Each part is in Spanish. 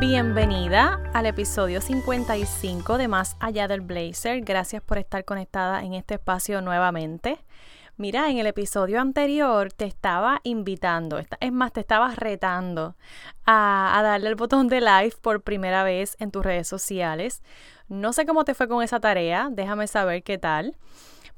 Bienvenida al episodio 55 de Más Allá del Blazer. Gracias por estar conectada en este espacio nuevamente. Mira, en el episodio anterior te estaba invitando, es más, te estaba retando a, a, darle el botón de live por primera vez en tus redes sociales. No sé cómo te fue con esa tarea, déjame saber qué tal.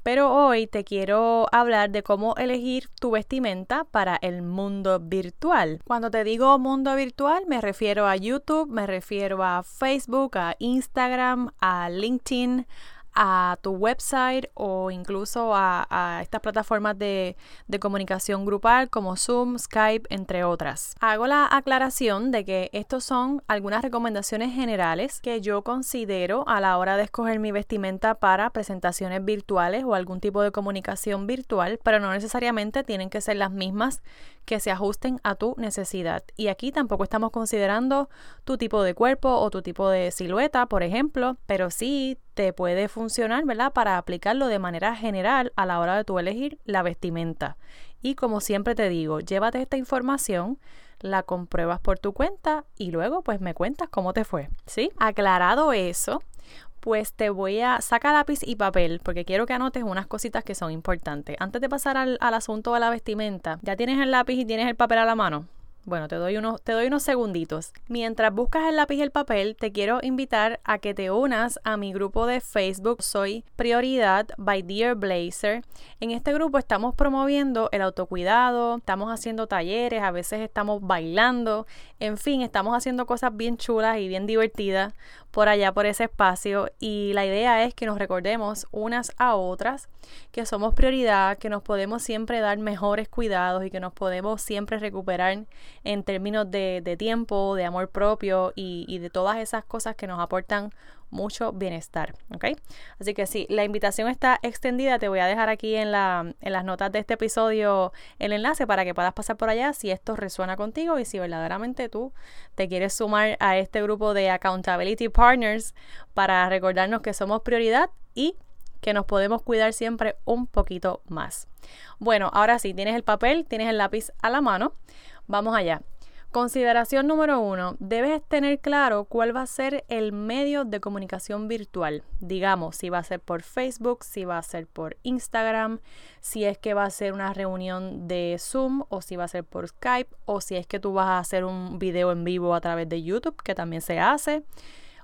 Pero hoy te quiero hablar de cómo elegir tu vestimenta para el mundo virtual. Cuando te digo mundo virtual, me refiero a YouTube, me refiero a Facebook, a Instagram, a LinkedIn, a tu website o incluso a, estas plataformas de, de, comunicación grupal como Zoom, Skype, entre otras. Hago la aclaración de que estos son algunas recomendaciones generales que yo considero a la hora de escoger mi vestimenta para presentaciones virtuales o algún tipo de comunicación virtual, pero no necesariamente tienen que ser las mismas que se ajusten a tu necesidad. Y aquí tampoco estamos considerando tu tipo de cuerpo o tu tipo de silueta, por ejemplo, pero sí te puede funcionar, ¿verdad? Para aplicarlo de manera general a la hora de tu elegir la vestimenta. Y como siempre te digo, llévate esta información, la compruebas por tu cuenta y luego pues me cuentas cómo te fue, ¿sí? Aclarado eso, pues te voy a sacar lápiz y papel porque quiero que anotes unas cositas que son importantes. Antes de pasar al, al asunto de la vestimenta, ¿ya tienes el lápiz y tienes el papel a la mano? Bueno, te doy, unos, te doy unos segunditos. Mientras buscas el lápiz y el papel, te quiero invitar a que te unas a mi grupo de Facebook Soy Prioridad by Dear Blazer. En este grupo estamos promoviendo el autocuidado, estamos haciendo talleres, a veces estamos bailando, en fin, estamos haciendo cosas bien chulas y bien divertidas por allá, por ese espacio. Y la idea es que nos recordemos unas a otras que somos prioridad, que nos podemos siempre dar mejores cuidados y que nos podemos siempre recuperar en términos de, tiempo, de amor propio y, de todas esas cosas que nos aportan mucho bienestar, ¿ok? Así que sí, la invitación está extendida, te voy a dejar aquí en, la, en las notas de este episodio el enlace para que puedas pasar por allá si esto resuena contigo y si verdaderamente tú te quieres sumar a este grupo de Accountability Partners para recordarnos que somos prioridad y que nos podemos cuidar siempre un poquito más. Bueno, ahora sí, tienes el papel, tienes el lápiz a la mano. Vamos allá. Consideración número uno, debes tener claro cuál va a ser el medio de comunicación virtual. Digamos, si va a ser por Facebook, si va a ser por Instagram, si es que va a ser una reunión de Zoom o si va a ser por Skype o si es que tú vas a hacer un video en vivo a través de YouTube, que también se hace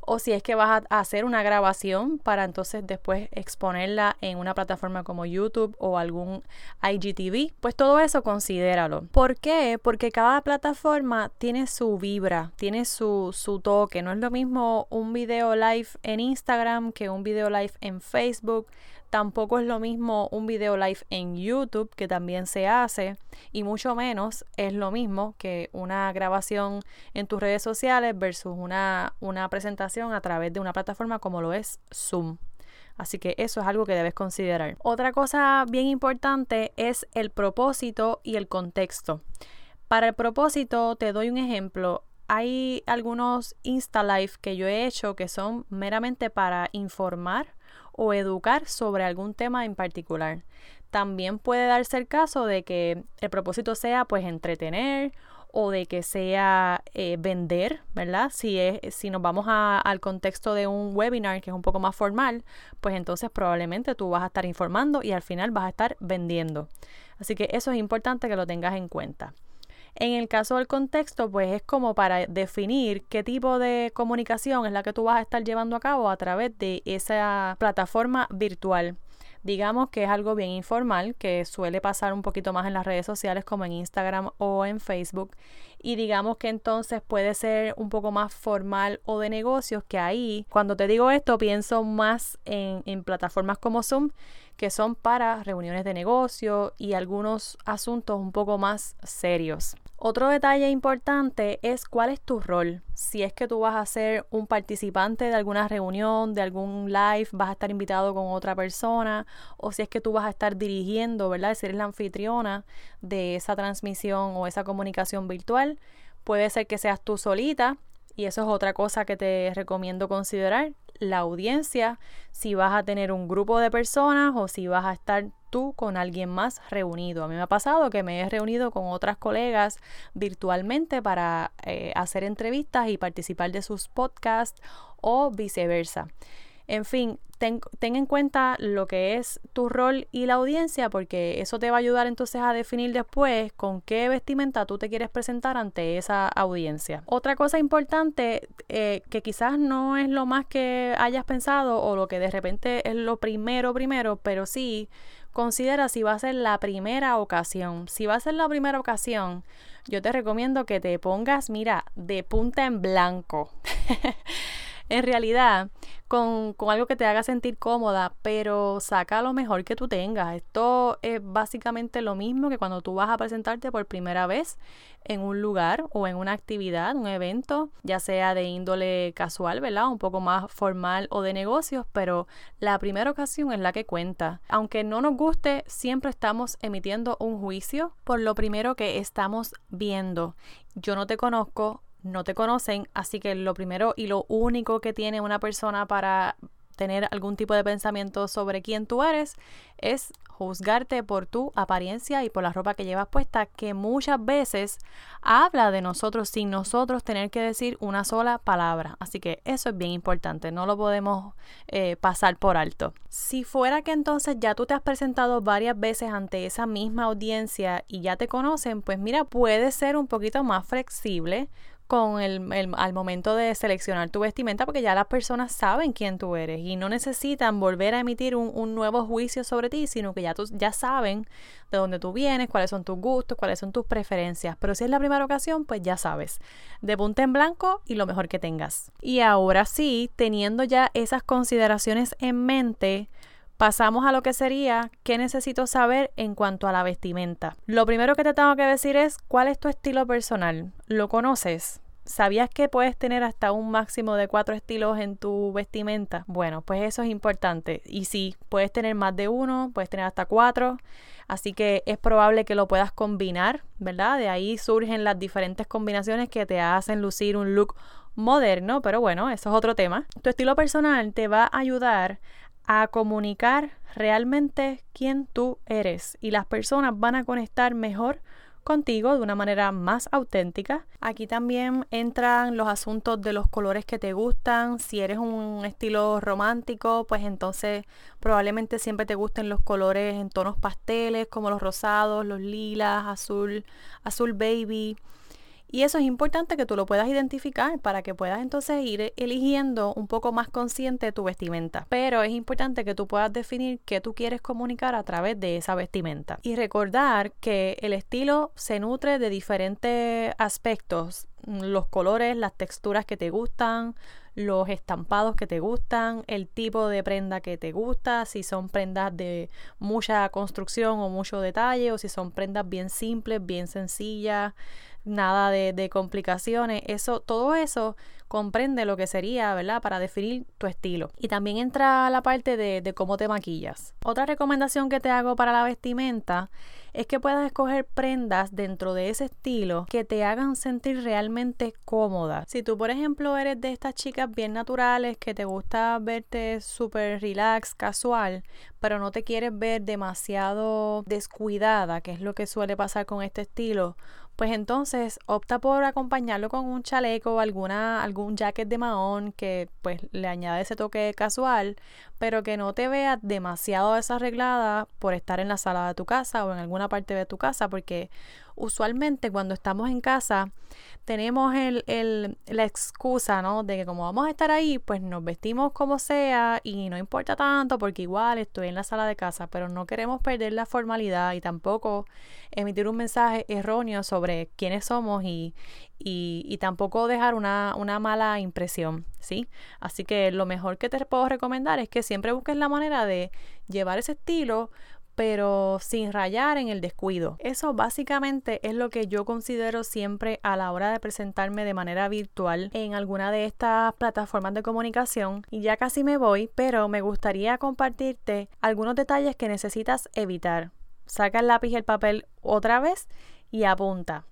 o si es que vas a hacer una grabación para entonces después exponerla en una plataforma como YouTube o algún IGTV, pues todo eso considéralo. ¿Por qué? Porque cada plataforma tiene su vibra, tiene su, su toque. No es lo mismo un video live en Instagram que un video live en Facebook. Tampoco es lo mismo un video live en YouTube, que también se hace, y mucho menos es lo mismo que una grabación en tus redes sociales versus una, una presentación a través de una plataforma como lo es Zoom. Así que eso es algo que debes considerar. Otra cosa bien importante es el propósito y el contexto. Para el propósito, te doy un ejemplo. Hay algunos Insta Live que yo he hecho que son meramente para informar o educar sobre algún tema en particular. También puede darse el caso de que el propósito sea pues entretener o de que sea eh, vender, ¿verdad? Si, es, si nos vamos al contexto de un webinar que es un poco más formal, pues entonces probablemente tú vas a estar informando y al final vas a estar vendiendo. Así que eso es importante que lo tengas en cuenta. En el caso del contexto, pues es como para definir qué tipo de comunicación es la que tú vas a estar llevando a cabo a través de esa plataforma virtual. Digamos que es algo bien informal, que suele pasar un poquito más en las redes sociales como en Instagram o en Facebook. Y digamos que entonces puede ser un poco más formal o de negocios, que ahí, cuando te digo esto, pienso más en, plataformas como Zoom, que son para reuniones de negocio y algunos asuntos un poco más serios. Otro detalle importante es cuál es tu rol. Si es que tú vas a ser un participante de alguna reunión, de algún live, vas a estar invitado con otra persona, o si es que tú vas a estar dirigiendo, ¿verdad? Si eres la anfitriona de esa transmisión o esa comunicación virtual, puede ser que seas tú solita, y eso es otra cosa que te recomiendo considerar, la audiencia, si vas a tener un grupo de personas o si vas a estar tú con alguien más reunido. A mí me ha pasado que me he reunido con otras colegas virtualmente para eh, hacer entrevistas y participar de sus podcasts o viceversa. En fin, ten, en cuenta lo que es tu rol y la audiencia porque eso te va a ayudar entonces a definir después con qué vestimenta tú te quieres presentar ante esa audiencia. Otra cosa importante eh, que quizás no es lo más que hayas pensado o lo que de repente es lo primero primero, pero sí considera si va a ser la primera ocasión. Si va a ser la primera ocasión, yo te recomiendo que te pongas, mira, de punta en blanco. en realidad, con, algo que te haga sentir cómoda, pero saca lo mejor que tú tengas. Esto es básicamente lo mismo que cuando tú vas a presentarte por primera vez en un lugar o en una actividad, un evento, ya sea de índole casual, ¿verdad? Un poco más formal o de negocios, pero la primera ocasión es la que cuenta. Aunque no nos guste, siempre estamos emitiendo un juicio por lo primero que estamos viendo. Yo no te conozco, no te conocen, así que lo primero y lo único que tiene una persona para tener algún tipo de pensamiento sobre quién tú eres es juzgarte por tu apariencia y por la ropa que llevas puesta, que muchas veces habla de nosotros sin nosotros tener que decir una sola palabra. Así que eso es bien importante, no lo podemos eh, pasar por alto. Si fuera que entonces ya tú te has presentado varias veces ante esa misma audiencia y ya te conocen, pues mira, puede ser un poquito más flexible con el, al momento de seleccionar tu vestimenta porque ya las personas saben quién tú eres y no necesitan volver a emitir un, un, nuevo juicio sobre ti, sino que ya, ya saben de dónde tú vienes, cuáles son tus gustos, cuáles son tus preferencias. Pero si es la primera ocasión, pues ya sabes, de punta en blanco y lo mejor que tengas. Y ahora sí, teniendo ya esas consideraciones en mente, pasamos a lo que sería qué necesito saber en cuanto a la vestimenta. Lo primero que te tengo que decir es cuál es tu estilo personal. ¿Lo conoces? ¿Sabías que puedes tener hasta un máximo de cuatro estilos en tu vestimenta? Bueno, pues eso es importante. Y sí, puedes tener más de uno, puedes tener hasta cuatro. Así que es probable que lo puedas combinar, ¿verdad? De ahí surgen las diferentes combinaciones que te hacen lucir un look moderno, pero bueno, eso es otro tema. Tu estilo personal te va a ayudar a comunicar realmente quién tú eres y las personas van a conectar mejor contigo de una manera más auténtica. Aquí también entran los asuntos de los colores que te gustan. Si eres un estilo romántico, pues entonces probablemente siempre te gusten los colores en tonos pasteles como los rosados, los lilas, azul, azul baby. Y eso es importante que tú lo puedas identificar para que puedas entonces ir eligiendo un poco más consciente tu vestimenta. Pero es importante que tú puedas definir qué tú quieres comunicar a través de esa vestimenta. Y recordar que el estilo se nutre de diferentes aspectos. Los colores, las texturas que te gustan, los estampados que te gustan, el tipo de prenda que te gusta, si son prendas de mucha construcción o mucho detalle, o si son prendas bien simples, bien sencillas nada de, complicaciones. Eso, todo eso comprende lo que sería, ¿verdad? Para definir tu estilo. Y también entra la parte de, de cómo te maquillas. Otra recomendación que te hago para la vestimenta es que puedas escoger prendas dentro de ese estilo que te hagan sentir realmente cómoda. Si tú, por ejemplo, eres de estas chicas bien naturales que te gusta verte súper relax, casual, pero no te quieres ver demasiado descuidada, que es lo que suele pasar con este estilo, pues entonces opta por acompañarlo con un chaleco o alguna, algún jacket de mahón que pues le añade ese toque casual, pero que no te veas demasiado desarreglada por estar en la sala de tu casa o en alguna parte de tu casa, porque usualmente cuando estamos en casa tenemos el, el, la excusa, ¿no? De que como vamos a estar ahí, pues nos vestimos como sea y no importa tanto porque igual estoy en la sala de casa, pero no queremos perder la formalidad y tampoco emitir un mensaje erróneo sobre quiénes somos y, y, y tampoco dejar una, una mala impresión, ¿sí? Así que lo mejor que te puedo recomendar es que siempre busques la manera de llevar ese estilo pero sin rayar en el descuido. Eso básicamente es lo que yo considero siempre a la hora de presentarme de manera virtual en alguna de estas plataformas de comunicación. Y ya casi me voy, pero me gustaría compartirte algunos detalles que necesitas evitar. Saca el lápiz y el papel otra vez y apunta.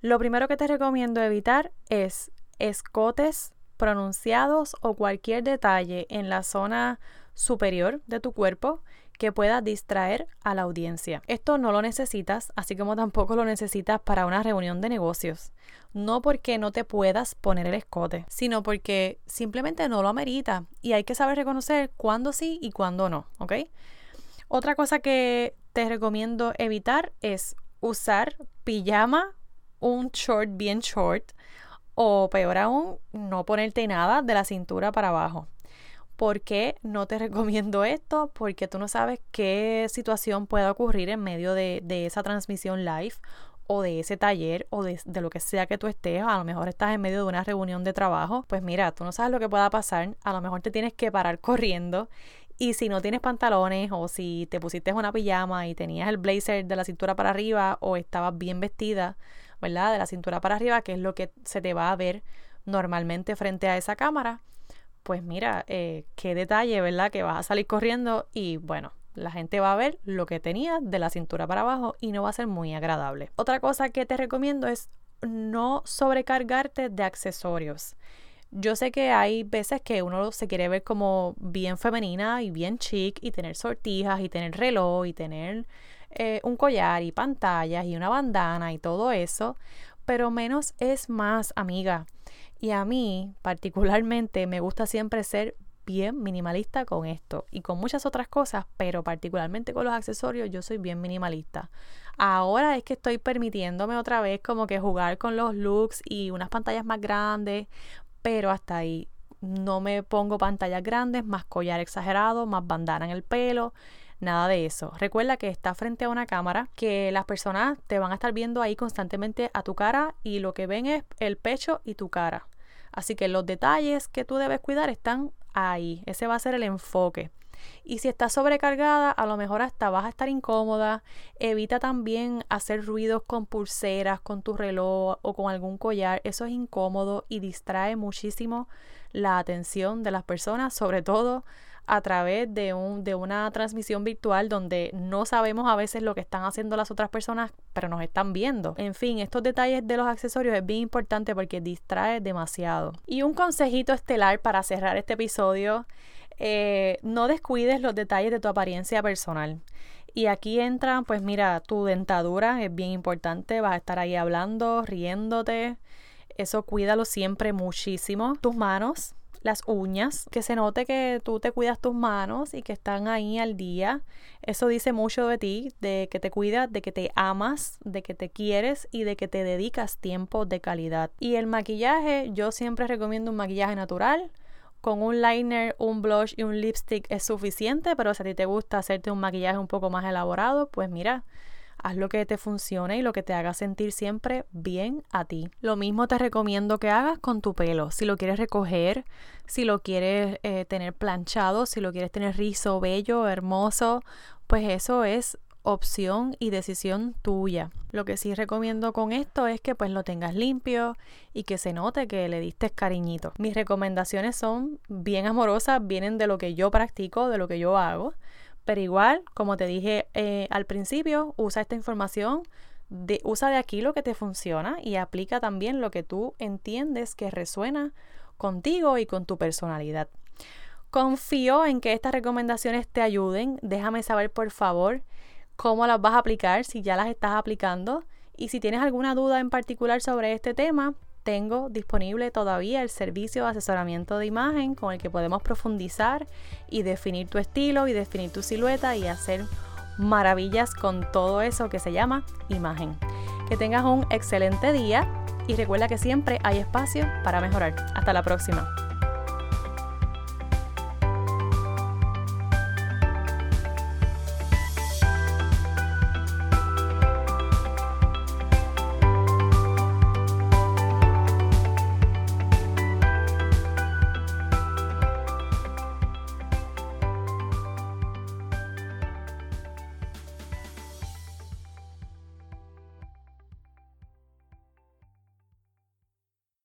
Lo primero que te recomiendo evitar es escotes pronunciados o cualquier detalle en la zona superior de tu cuerpo que pueda distraer a la audiencia. Esto no lo necesitas, así como tampoco lo necesitas para una reunión de negocios. No porque no te puedas poner el escote, sino porque simplemente no lo amerita y hay que saber reconocer cuándo sí y cuándo no, ¿ok? Otra cosa que te recomiendo evitar es usar pijama, un short bien short o peor aún, no ponerte nada de la cintura para abajo. ¿Por qué no te recomiendo esto? Porque tú no sabes qué situación pueda ocurrir en medio de, esa transmisión live o de ese taller o de, de, lo que sea que tú estés, a lo mejor estás en medio de una reunión de trabajo, pues mira, tú no sabes lo que pueda pasar, a lo mejor te tienes que parar corriendo y si no tienes pantalones o si te pusiste una pijama y tenías el blazer de la cintura para arriba o estabas bien vestida, ¿verdad? De la cintura para arriba, que es lo que se te va a ver normalmente frente a esa cámara, pues mira, eh, qué detalle, ¿verdad? Que vas a salir corriendo y bueno, la gente va a ver lo que tenías de la cintura para abajo y no va a ser muy agradable. Otra cosa que te recomiendo es no sobrecargarte de accesorios. Yo sé que hay veces que uno se quiere ver como bien femenina y bien chic y tener sortijas y tener reloj y tener eh, un collar y pantallas y una bandana y todo eso, pero menos es más, amiga. Y a mí, particularmente, me gusta siempre ser bien minimalista con esto y con muchas otras cosas, pero particularmente con los accesorios yo soy bien minimalista. Ahora es que estoy permitiéndome otra vez como que jugar con los looks y unas pantallas más grandes, pero hasta ahí no me pongo pantallas grandes, más collar exagerado, más bandana en el pelo Nada de eso. Recuerda que está frente a una cámara, que las personas te van a estar viendo ahí constantemente a tu cara y lo que ven es el pecho y tu cara. Así que los detalles que tú debes cuidar están ahí. Ese va a ser el enfoque. Y si estás sobrecargada, a lo mejor hasta vas a estar incómoda. Evita también hacer ruidos con pulseras, con tu reloj o con algún collar. Eso es incómodo y distrae muchísimo la atención de las personas, sobre todo a través de, un, de una transmisión virtual donde no sabemos a veces lo que están haciendo las otras personas, pero nos están viendo. En fin, estos detalles de los accesorios es bien importante porque distrae demasiado. Y un consejito estelar para cerrar este episodio, eh, no descuides los detalles de tu apariencia personal. Y aquí entra, pues mira, tu dentadura es bien importante, vas a estar ahí hablando, riéndote. Eso cuídalo siempre muchísimo. Tus manos, las uñas, que se note que tú te cuidas tus manos y que están ahí al día. Eso dice mucho de ti, de que te cuidas, de que te amas, de que te quieres y de que te dedicas tiempo de calidad. Y el maquillaje, yo siempre recomiendo un maquillaje natural. Con un liner, un blush y un lipstick es suficiente, pero si a ti te gusta hacerte un maquillaje un poco más elaborado, pues mira, Haz lo que te funcione y lo que te haga sentir siempre bien a ti. Lo mismo te recomiendo que hagas con tu pelo. Si lo quieres recoger, si lo quieres eh, tener planchado, si lo quieres tener rizo, bello, hermoso, pues eso es opción y decisión tuya. Lo que sí recomiendo con esto es que pues lo tengas limpio y que se note que le diste cariñito. Mis recomendaciones son bien amorosas, vienen de lo que yo practico, de lo que yo hago. Pero igual, como te dije eh, al principio, usa esta información, de, usa de aquí lo que te funciona y aplica también lo que tú entiendes que resuena contigo y con tu personalidad. Confío en que estas recomendaciones te ayuden. Déjame saber por favor cómo las vas a aplicar, si ya las estás aplicando. Y si tienes alguna duda en particular sobre este tema, tengo disponible todavía el servicio de asesoramiento de imagen con el que podemos profundizar y definir tu estilo y definir tu silueta y hacer maravillas con todo eso que se llama imagen. Que tengas un excelente día y recuerda que siempre hay espacio para mejorar. Hasta la próxima.